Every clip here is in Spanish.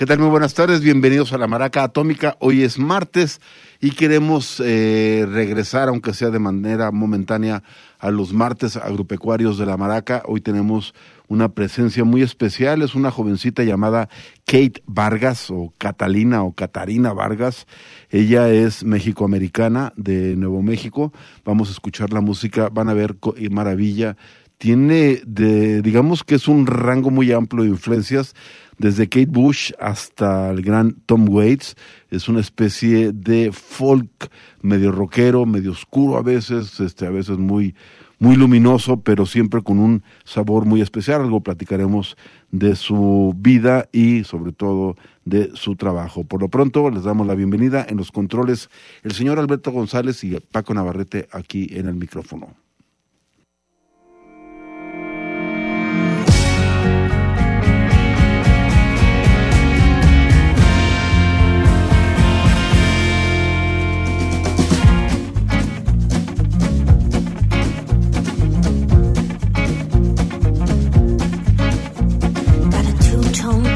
¿Qué tal? Muy buenas tardes, bienvenidos a la Maraca Atómica. Hoy es martes y queremos eh, regresar, aunque sea de manera momentánea, a los martes agropecuarios de la Maraca. Hoy tenemos una presencia muy especial, es una jovencita llamada Kate Vargas o Catalina o Catarina Vargas. Ella es mexicoamericana de Nuevo México. Vamos a escuchar la música, van a ver maravilla. Tiene, de, digamos que es un rango muy amplio de influencias desde Kate Bush hasta el gran Tom Waits. Es una especie de folk medio rockero, medio oscuro a veces, este, a veces muy, muy luminoso, pero siempre con un sabor muy especial. Algo platicaremos de su vida y sobre todo de su trabajo. Por lo pronto les damos la bienvenida en los controles el señor Alberto González y Paco Navarrete aquí en el micrófono.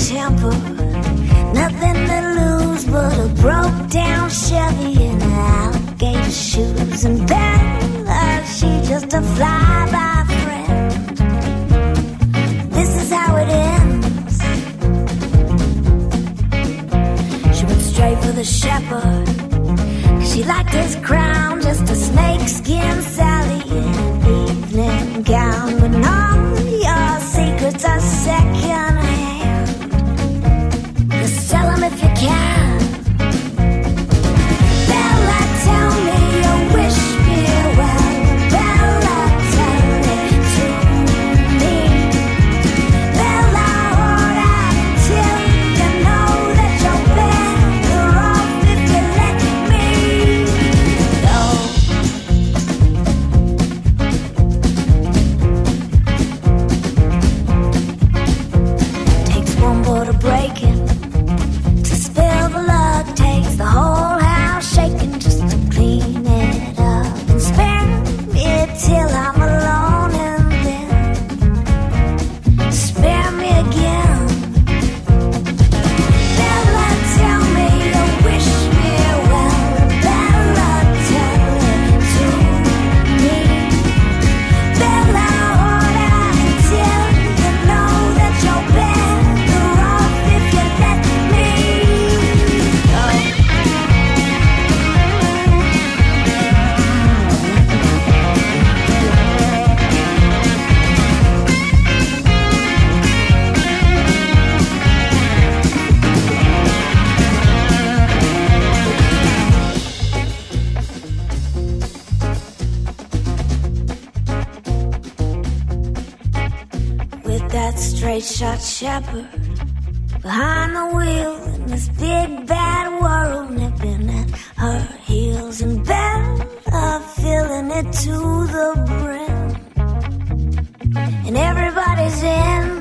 temper. Nothing to lose but a broke down Chevy and alligator shoes. And she just a flyby friend. This is how it ends. She went straight for the shepherd. She liked his crown, just a snakeskin Sally in evening gown. But not. Shot shepherd behind the wheel in this big bad world nipping at her heels and Bella filling it to the brim. And everybody's in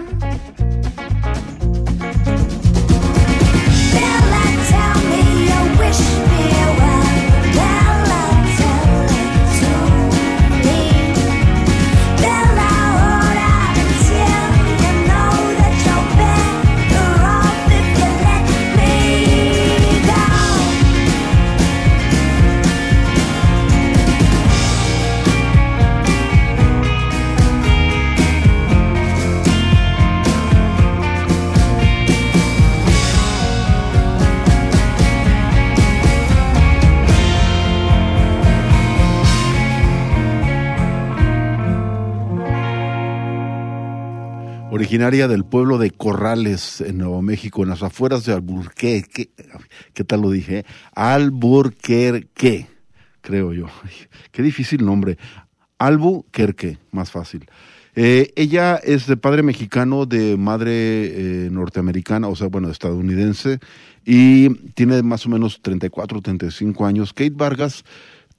originaria del pueblo de Corrales, en Nuevo México, en las afueras de Alburquerque. ¿Qué tal lo dije? Alburquerque, creo yo. Qué difícil nombre. Albuquerque, más fácil. Eh, ella es de padre mexicano, de madre eh, norteamericana, o sea, bueno, estadounidense, y tiene más o menos 34, 35 años. Kate Vargas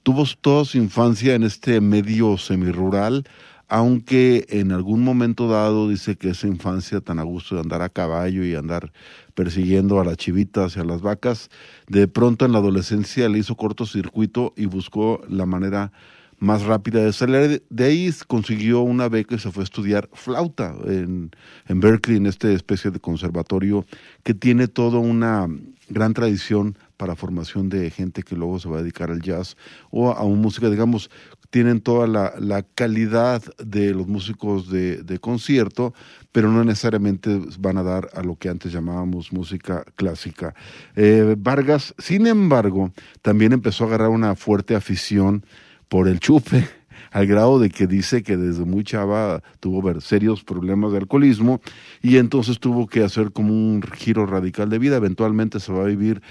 tuvo toda su infancia en este medio semirural, aunque en algún momento dado dice que esa infancia tan a gusto de andar a caballo y andar persiguiendo a las chivitas y a las vacas, de pronto en la adolescencia le hizo cortocircuito y buscó la manera más rápida de salir. De ahí consiguió una beca y se fue a estudiar flauta en, en Berkeley, en esta especie de conservatorio que tiene toda una gran tradición para formación de gente que luego se va a dedicar al jazz o a una música, digamos, tienen toda la, la calidad de los músicos de, de, concierto, pero no necesariamente van a dar a lo que antes llamábamos música clásica. Eh, Vargas, sin embargo, también empezó a agarrar una fuerte afición por el chupe al grado de que dice que desde muy chava tuvo serios problemas de alcoholismo y entonces tuvo que hacer como un giro radical de vida. Eventualmente se va a vivir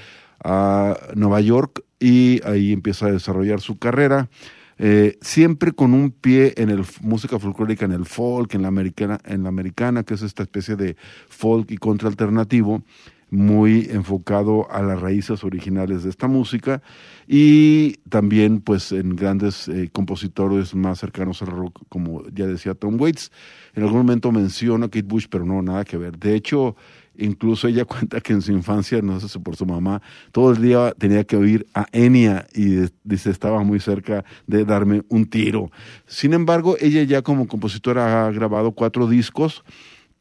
a Nueva York y ahí empieza a desarrollar su carrera. Eh, siempre con un pie en el música folclórica, en el folk, en la americana, en la americana, que es esta especie de folk y contraalternativo, muy enfocado a las raíces originales de esta música y también pues en grandes eh, compositores más cercanos al rock, como ya decía Tom Waits. En algún momento menciona Kate Bush, pero no, nada que ver. De hecho, incluso ella cuenta que en su infancia, no sé si por su mamá, todo el día tenía que oír a Enya y dice estaba muy cerca de darme un tiro. Sin embargo, ella ya como compositora ha grabado cuatro discos,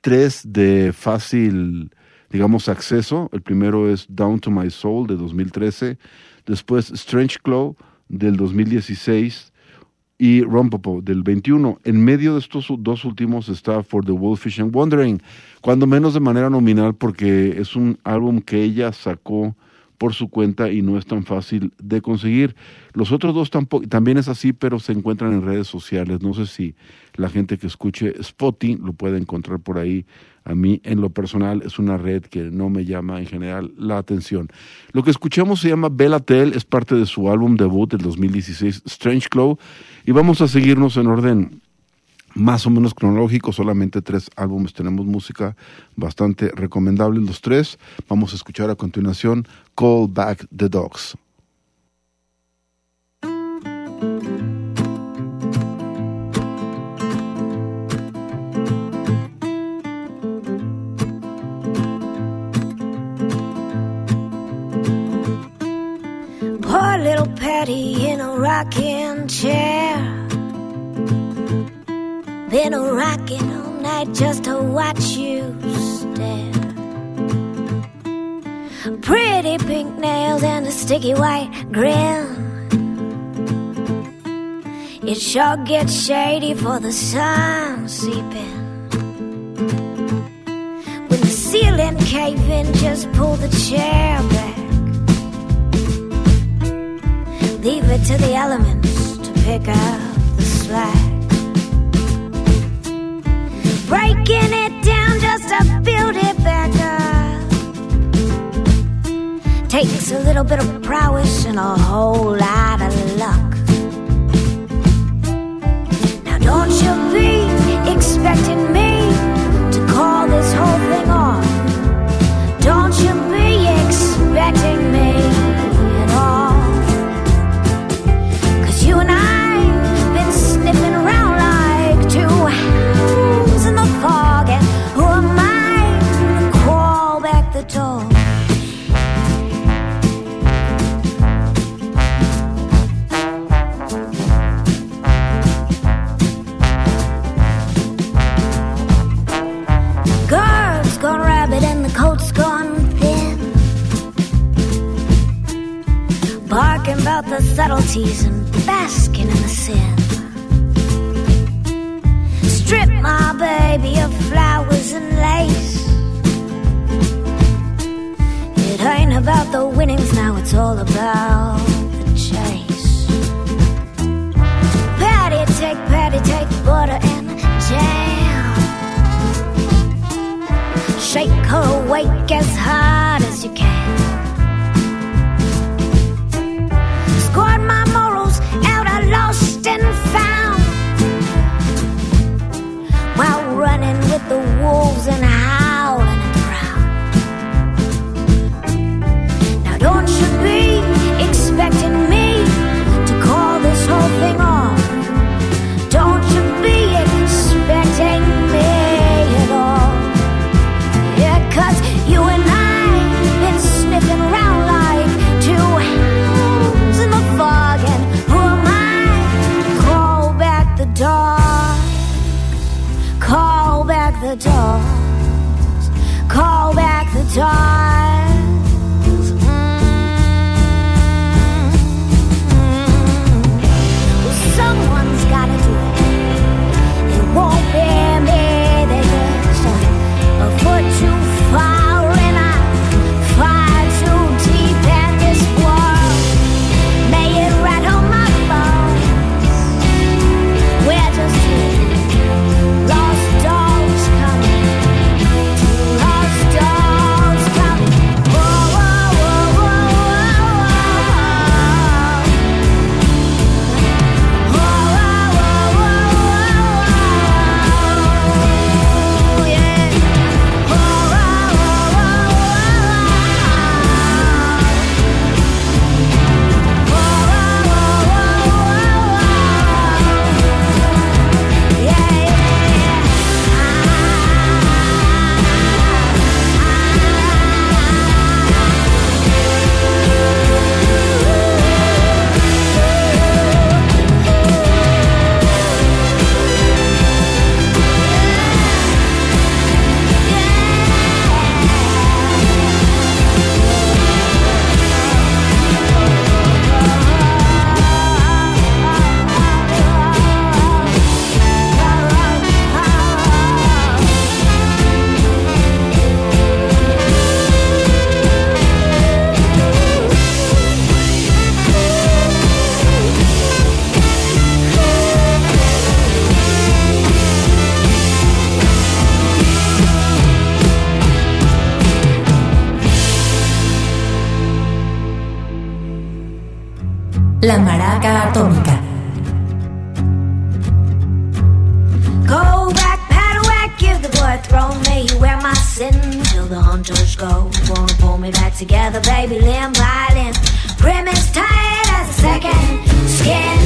tres de fácil digamos, acceso. El primero es Down to My Soul de 2013, después Strange Claw del 2016 y Rompopo del 21. En medio de estos dos últimos está For the Wolfish and Wandering, cuando menos de manera nominal porque es un álbum que ella sacó por su cuenta y no es tan fácil de conseguir. Los otros dos tampoco, también es así, pero se encuentran en redes sociales. No sé si la gente que escuche Spotty lo puede encontrar por ahí. A mí, en lo personal, es una red que no me llama en general la atención. Lo que escuchamos se llama Bella Tell, es parte de su álbum debut del 2016, Strange Claw, y vamos a seguirnos en orden más o menos cronológico, solamente tres álbumes, tenemos música bastante recomendable los tres. Vamos a escuchar a continuación Call Back the Dogs. Patty in a rocking chair. Been a rocking all night just to watch you stare. Pretty pink nails and a sticky white grin. It sure gets shady for the sun seeping. When the ceiling cave in, just pull the chair back. Leave it to the elements to pick up the slack. Breaking it down just to build it back up. Takes a little bit of prowess and a whole lot of luck. Now, don't you be expecting doors, call back the doors. La Maraca Atómica. Go back, paddleback, give the boy a throw. May you wear my sin till the hunters go. Wanna pull me back together, baby, limb by limb. Grim is tight as a second skin.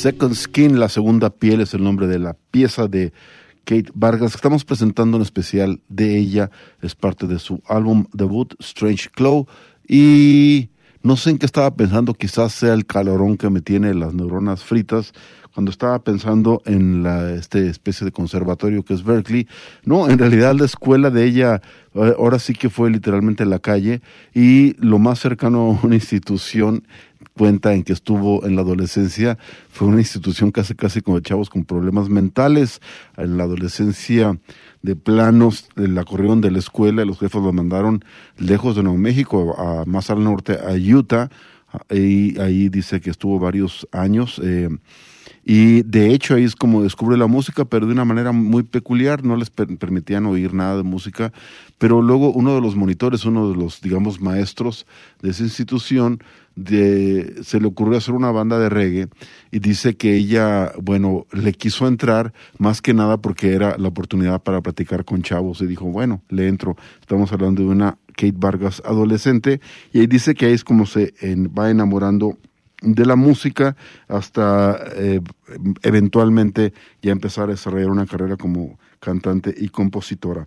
Second Skin, la segunda piel, es el nombre de la pieza de Kate Vargas. Estamos presentando un especial de ella, es parte de su álbum debut, Strange Claw. Y no sé en qué estaba pensando, quizás sea el calorón que me tiene las neuronas fritas. Cuando estaba pensando en la este especie de conservatorio que es Berkeley, no, en realidad la escuela de ella eh, ahora sí que fue literalmente en la calle y lo más cercano a una institución cuenta en que estuvo en la adolescencia, fue una institución casi casi como de chavos con problemas mentales. En la adolescencia de planos la corrieron de la escuela los jefes lo mandaron lejos de Nuevo México, a, más al norte, a Utah. Y ahí dice que estuvo varios años. Eh, y de hecho ahí es como descubre la música, pero de una manera muy peculiar, no les permitían oír nada de música, pero luego uno de los monitores, uno de los, digamos, maestros de esa institución, se le ocurrió hacer una banda de reggae y dice que ella, bueno, le quiso entrar más que nada porque era la oportunidad para platicar con chavos y dijo, bueno, le entro. Estamos hablando de una Kate Vargas adolescente y ahí dice que ahí es como se va enamorando de la música hasta eh, eventualmente ya empezar a desarrollar una carrera como cantante y compositora.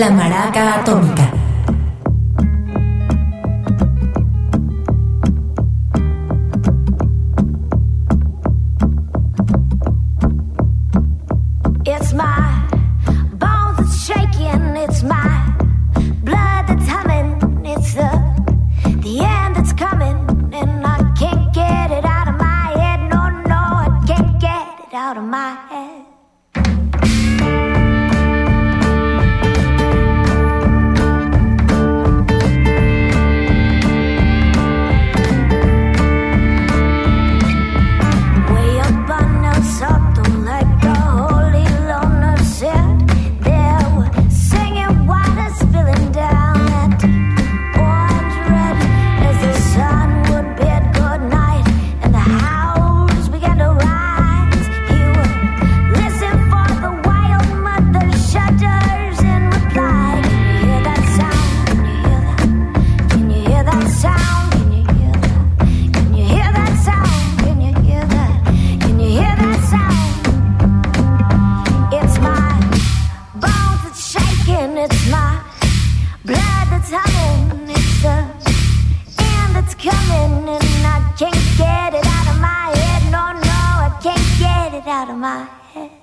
La maraca atómica. Out of my head.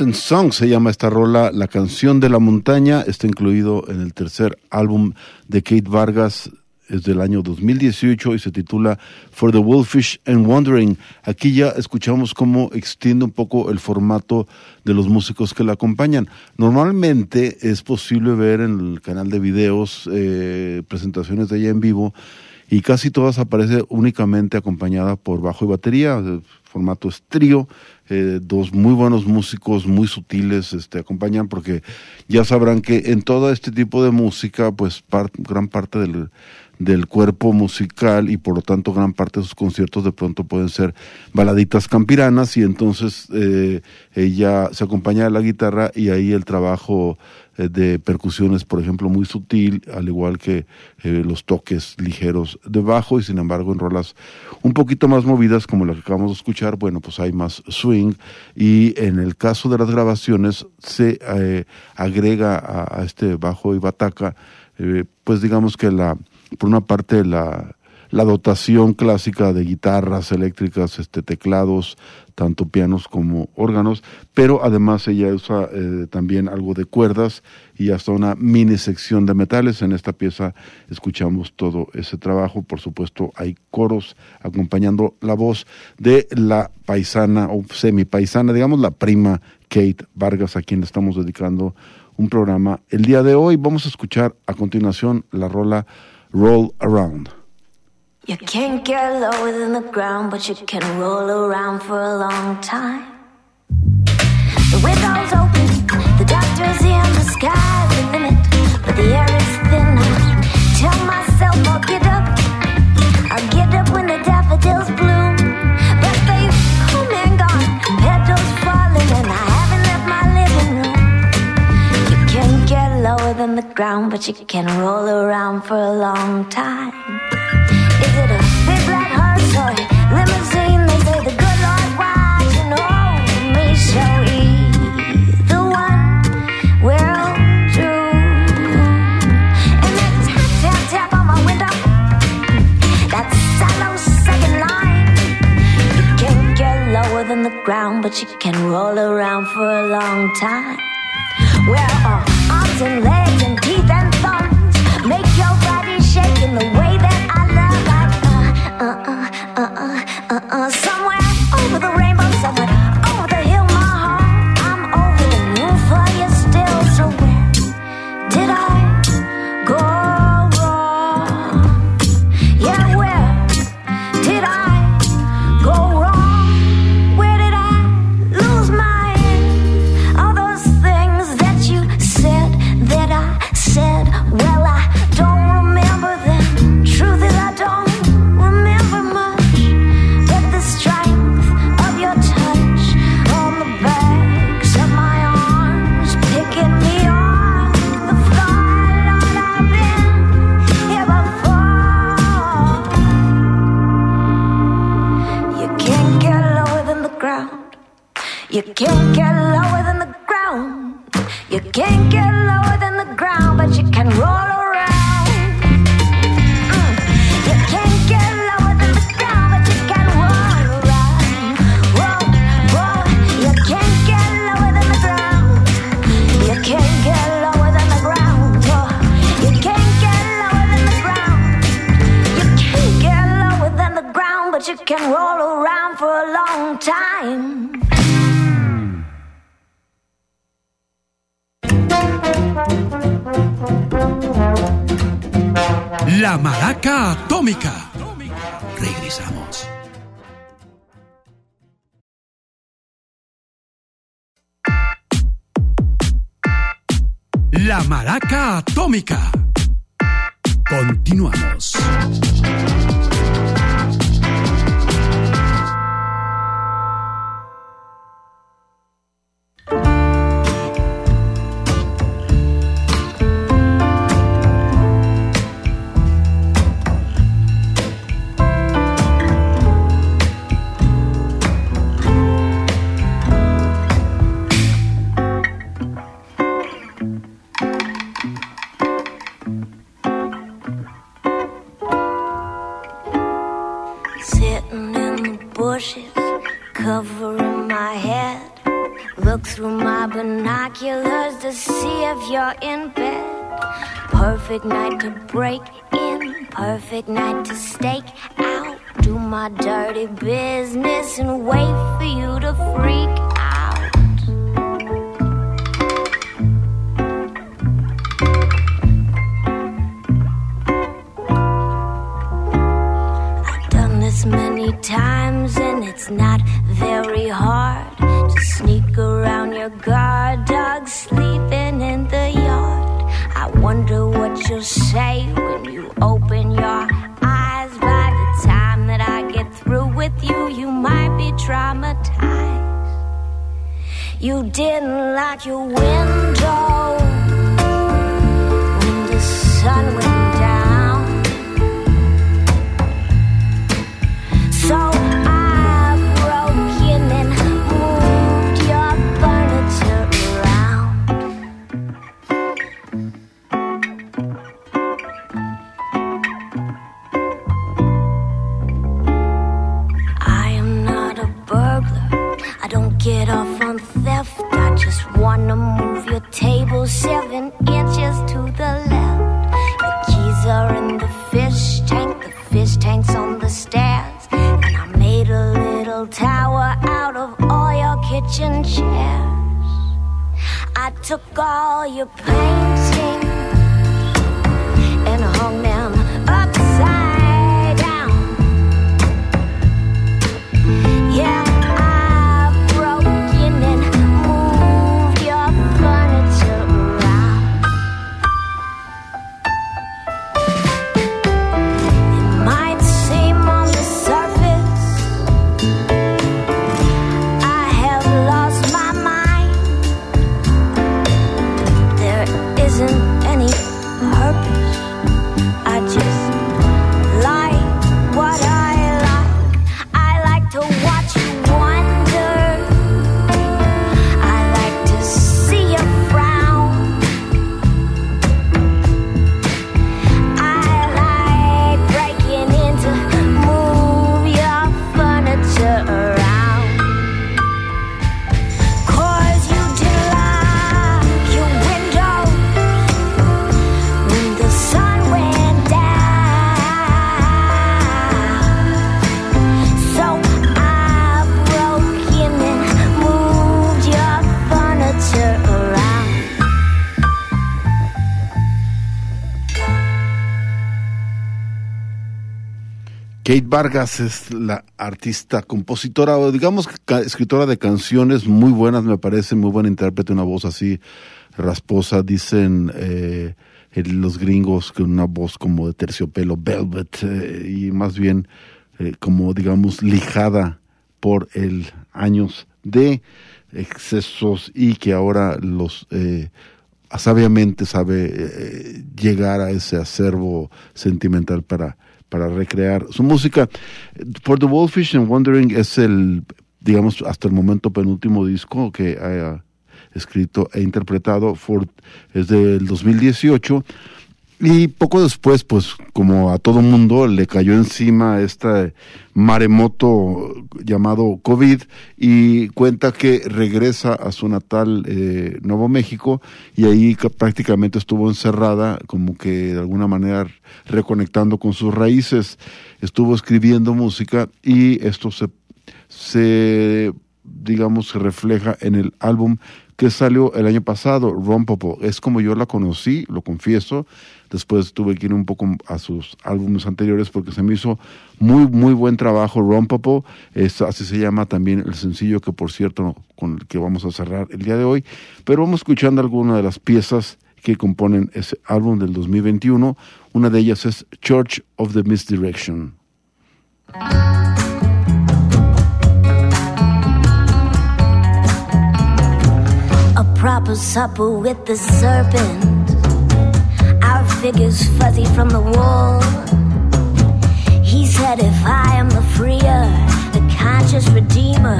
Song se llama esta rola, La canción de la montaña, está incluido en el tercer álbum de Kate Vargas, es del año 2018 y se titula For the Wolfish and Wandering. Aquí ya escuchamos cómo extiende un poco el formato de los músicos que la acompañan. Normalmente es posible ver en el canal de videos eh, presentaciones de ella en vivo y casi todas aparece únicamente acompañada por bajo y batería, formato es trío, eh, dos muy buenos músicos, muy sutiles, este, acompañan porque ya sabrán que en todo este tipo de música, pues gran parte del, del cuerpo musical y por lo tanto gran parte de sus conciertos de pronto pueden ser baladitas campiranas y entonces eh, ella se acompaña de la guitarra y ahí el trabajo eh, de percusiones, por ejemplo, muy sutil, al igual que eh, los toques ligeros de bajo y sin embargo en rolas un poquito más movidas como la que acabamos de escuchar, bueno, pues hay más swing. Y en el caso de las grabaciones se agrega a, este bajo y bataca, pues digamos que la, por una parte la la dotación clásica de guitarras eléctricas, este, teclados, tanto pianos como órganos, pero además ella usa eh, también algo de cuerdas y hasta una mini sección de metales. En esta pieza escuchamos todo ese trabajo. Por supuesto, hay coros acompañando la voz de la paisana o semi paisana, digamos la prima Kate Vargas, a quien estamos dedicando un programa. El día de hoy vamos a escuchar a continuación la rola Roll Around. You can't get lower than the ground, but you can roll around for a long time. The window's open, the doctor's in, the sky's the limit, but the air is thin. I tell myself I'll get up, I'll get up lower than the ground, but you can roll around for a long time. Is it a big black hearse or limousine? They say the good Lord watching over me, so either one will do. And that tap tap tap on my window, that shallow second line. You can't get lower than the ground, but you can roll around for a long time. Are arms and legs and around for a long time. La Maraca Atómica. Regresamos. La Maraca Atómica. Continuamos. With you, you might be traumatized. You didn't lock your window when the sun went wanna move your table seven inches to the left. The keys are in the fish tank. The fish tank's on the stairs. And I made a little tower out of all your kitchen chairs. I took all your paintings Kate Vargas es la artista, compositora o digamos escritora de canciones muy buenas, me parece, muy buena intérprete, una voz así rasposa, dicen eh, los gringos que una voz como de terciopelo, velvet, eh, y más bien eh, como digamos lijada por el años de excesos y que ahora los sabiamente sabe llegar a ese acervo sentimental para, para recrear su música. For the Wolfish and Wondering es el, digamos, hasta el momento penúltimo disco que ha escrito e interpretado. For, es del 2018. Y poco después, pues como a todo mundo, le cayó encima este maremoto llamado COVID y cuenta que regresa a su natal eh, Nuevo México y ahí ca- prácticamente estuvo encerrada, como que de alguna manera reconectando con sus raíces, estuvo escribiendo música y esto se, se digamos, se refleja en el álbum que salió el año pasado, Rompopo. Es como yo la conocí, lo confieso. Después tuve que ir un poco a sus álbumes anteriores porque se me hizo muy, muy buen trabajo Rompopo. Es, así se llama también el sencillo que, por cierto, con el que vamos a cerrar el día de hoy. Pero vamos escuchando algunas de las piezas que componen ese álbum del 2021. Una de ellas es Church of the Misdirection. A proper supper with the serpent. figures fuzzy from the wall. He said, If I am the freer, the conscious redeemer,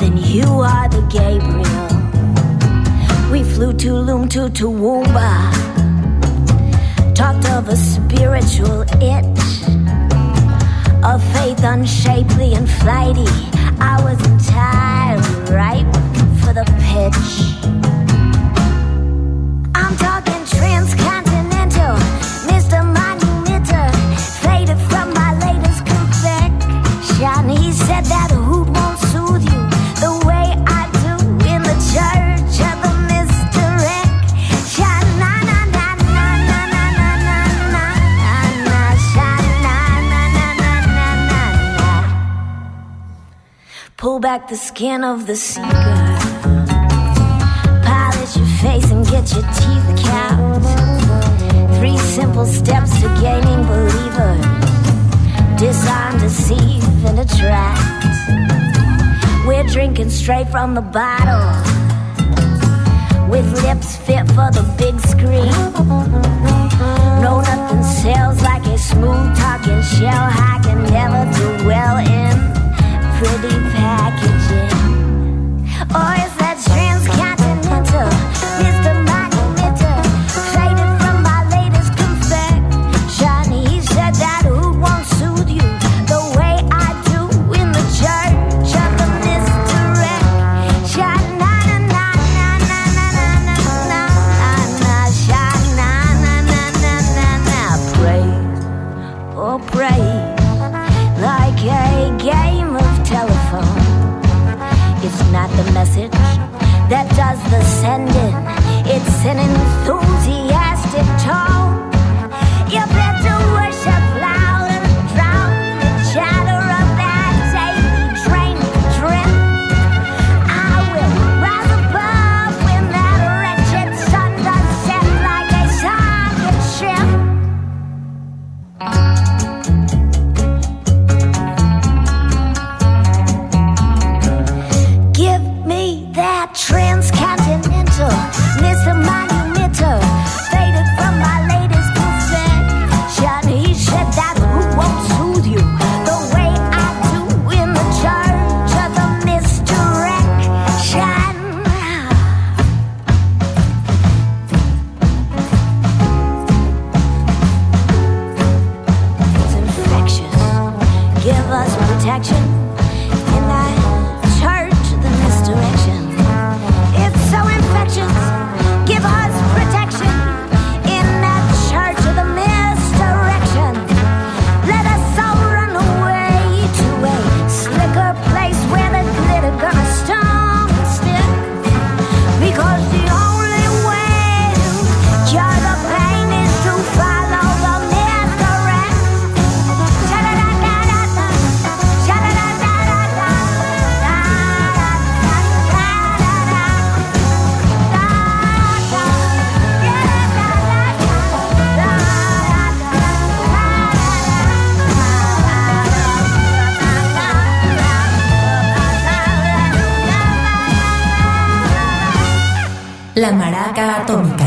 then you are the Gabriel. We flew to Loom to Woomba, talked of a spiritual itch, of faith unshapely and flighty. I was entirely ripe for the pitch. said that hoop won't soothe you the way I do in the church of the na na na na na na na na na na na na na na na na na. Pull back the skin of the seeker. Polish your face and get your teeth capped. Three simple steps to gaining belief designed to deceive and attract. We're drinking straight from the bottle with lips fit for the big screen. No, nothing sells like a smooth talking shell hacking. La Maraca Atómica.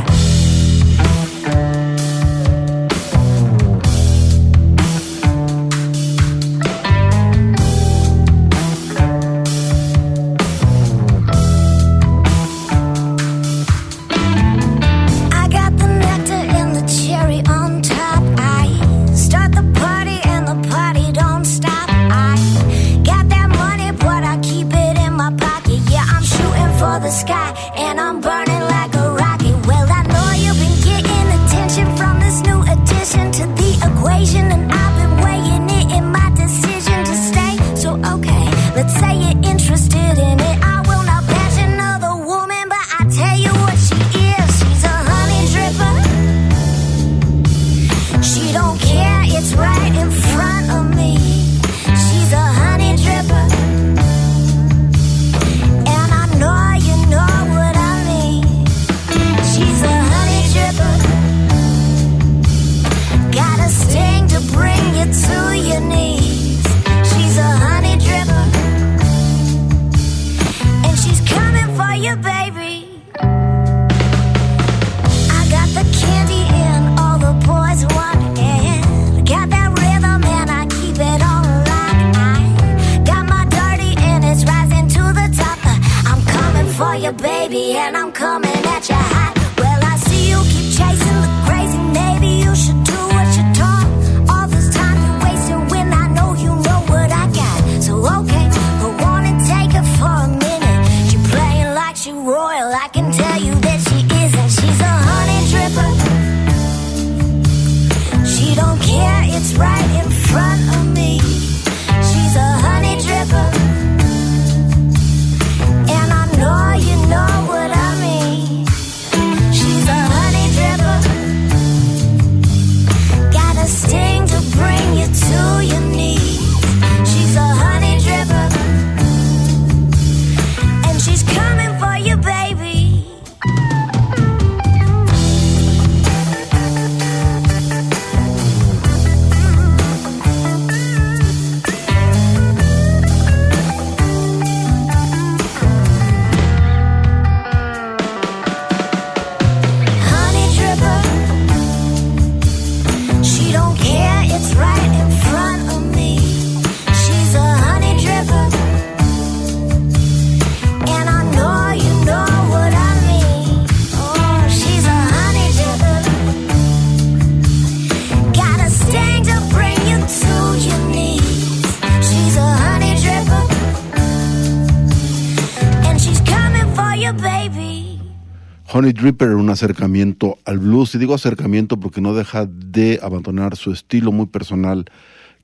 Honey Dripper, un acercamiento al blues, y digo acercamiento porque no deja de abandonar su estilo muy personal.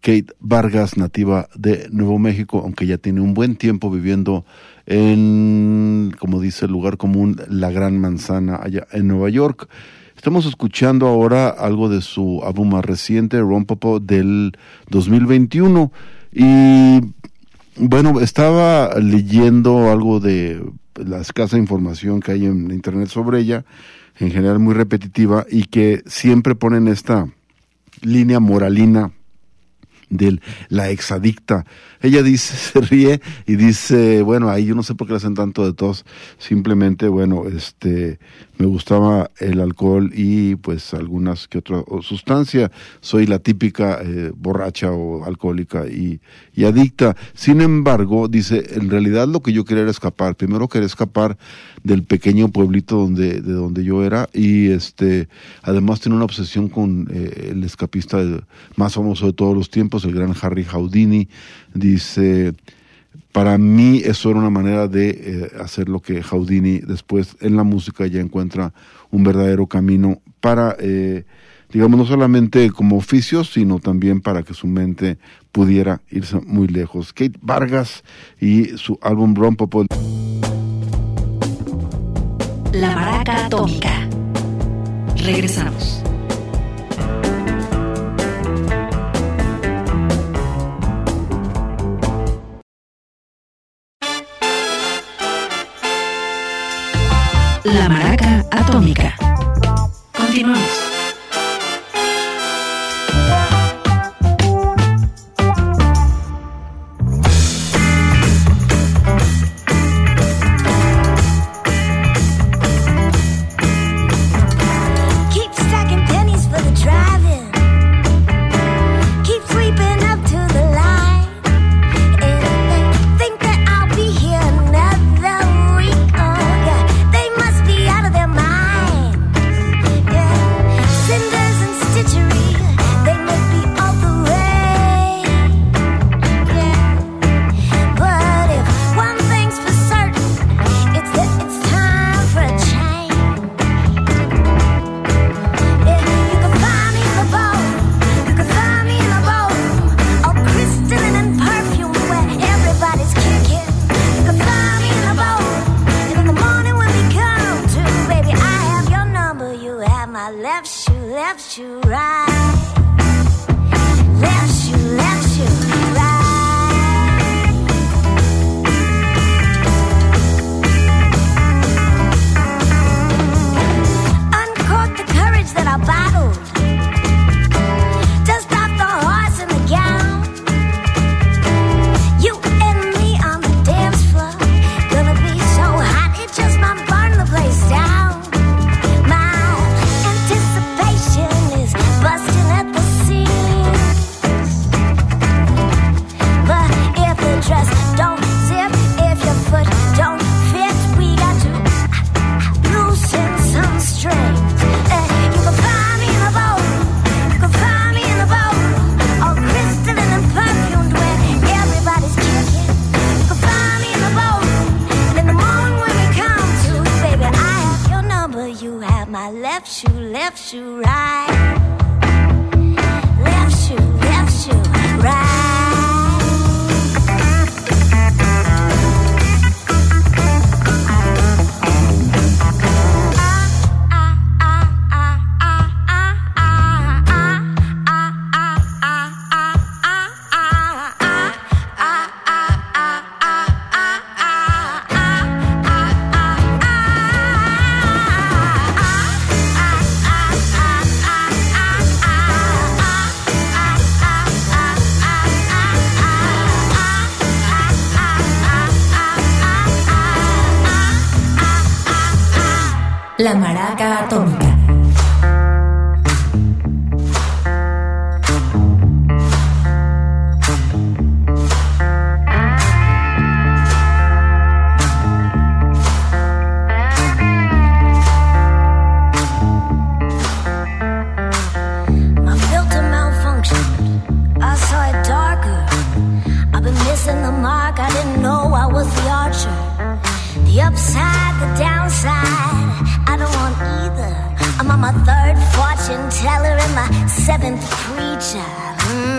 Kate Vargas, nativa de Nuevo México, aunque ya tiene un buen tiempo viviendo en, como dice el lugar común, la Gran Manzana, allá en Nueva York. Estamos escuchando ahora algo de su álbum más reciente, Rompopo, del 2021. Y bueno, estaba leyendo algo de la escasa información que hay en internet sobre ella, en general muy repetitiva, y que siempre ponen esta línea moralina de la exadicta. Ella dice, se ríe y dice, bueno, ahí yo no sé por qué le hacen tanto de tos, simplemente, bueno, este, me gustaba el alcohol y pues algunas que otra sustancia, soy la típica eh, borracha o alcohólica y, y adicta. Sin embargo, dice, en realidad lo que yo quería era escapar, primero quería escapar del pequeño pueblito donde, de donde yo era y este, además tenía una obsesión con eh, el escapista más famoso de todos los tiempos, el gran Harry Houdini, dice, para mí eso era una manera de eh, hacer lo que Houdini después en la música ya encuentra un verdadero camino para, eh, digamos, no solamente como oficio, sino también para que su mente pudiera irse muy lejos. Kate Vargas y su álbum Rompopo. La Maraca Atómica. Regresamos. Seventh preacher. Mm.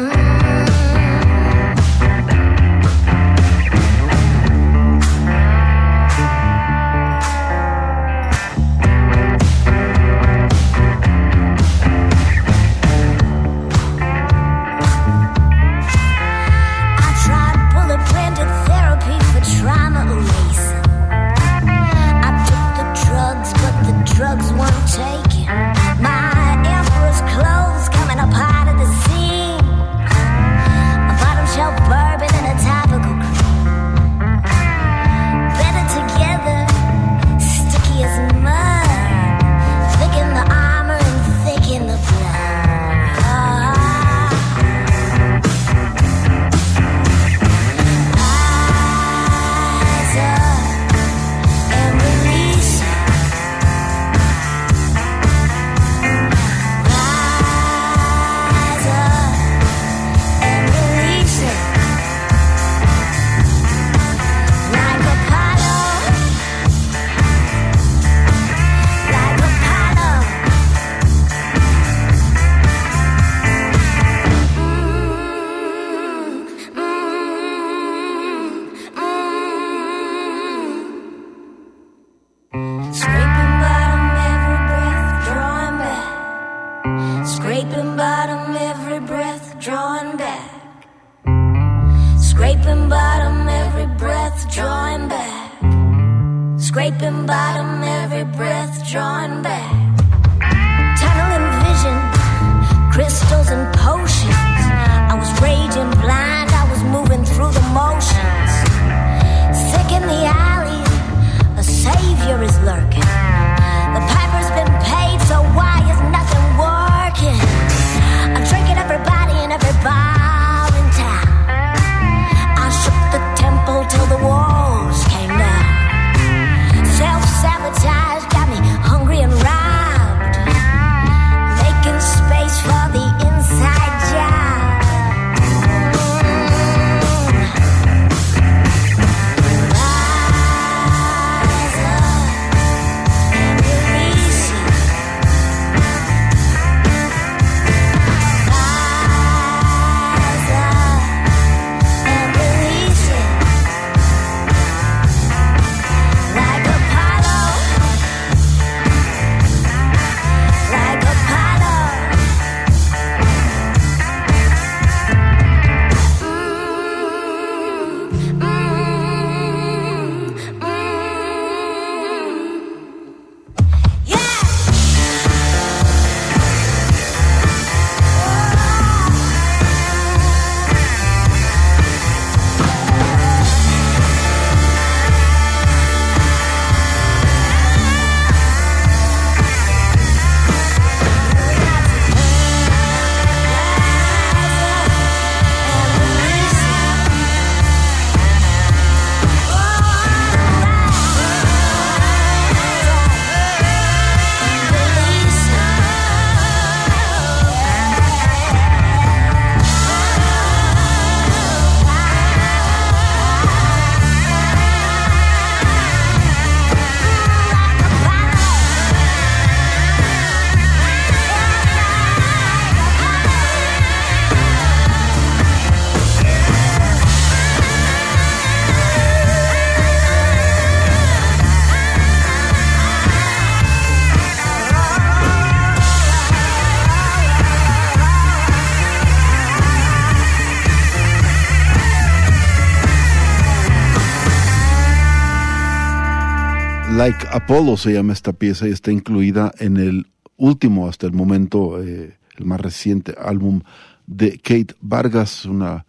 Like Apollo se llama esta pieza y está incluida en el último, hasta el momento, eh, el más reciente álbum de Kate Vargas, una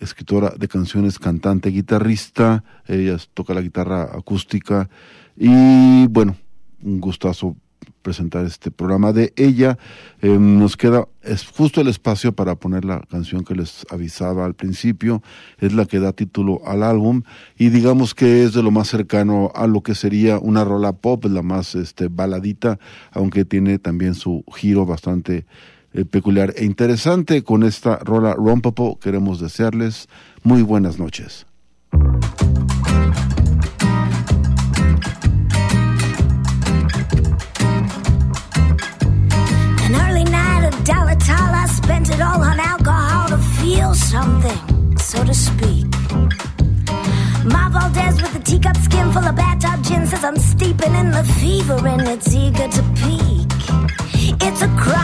escritora de canciones, cantante, guitarrista. Ella toca la guitarra acústica y bueno, un gustazo presentar este programa de ella. Eh, nos queda es justo el espacio para poner la canción que les avisaba al principio, es la que da título al álbum y digamos que es de lo más cercano a lo que sería una rola pop, la más este, baladita, aunque tiene también su giro bastante eh, peculiar e interesante. Con esta rola Rompopo queremos desearles muy buenas noches. Spent it all on alcohol to feel something, so to speak. My Valdez with a teacup skin full of bathtub gin says I'm steeping in the fever and it's eager to peak. It's a crime.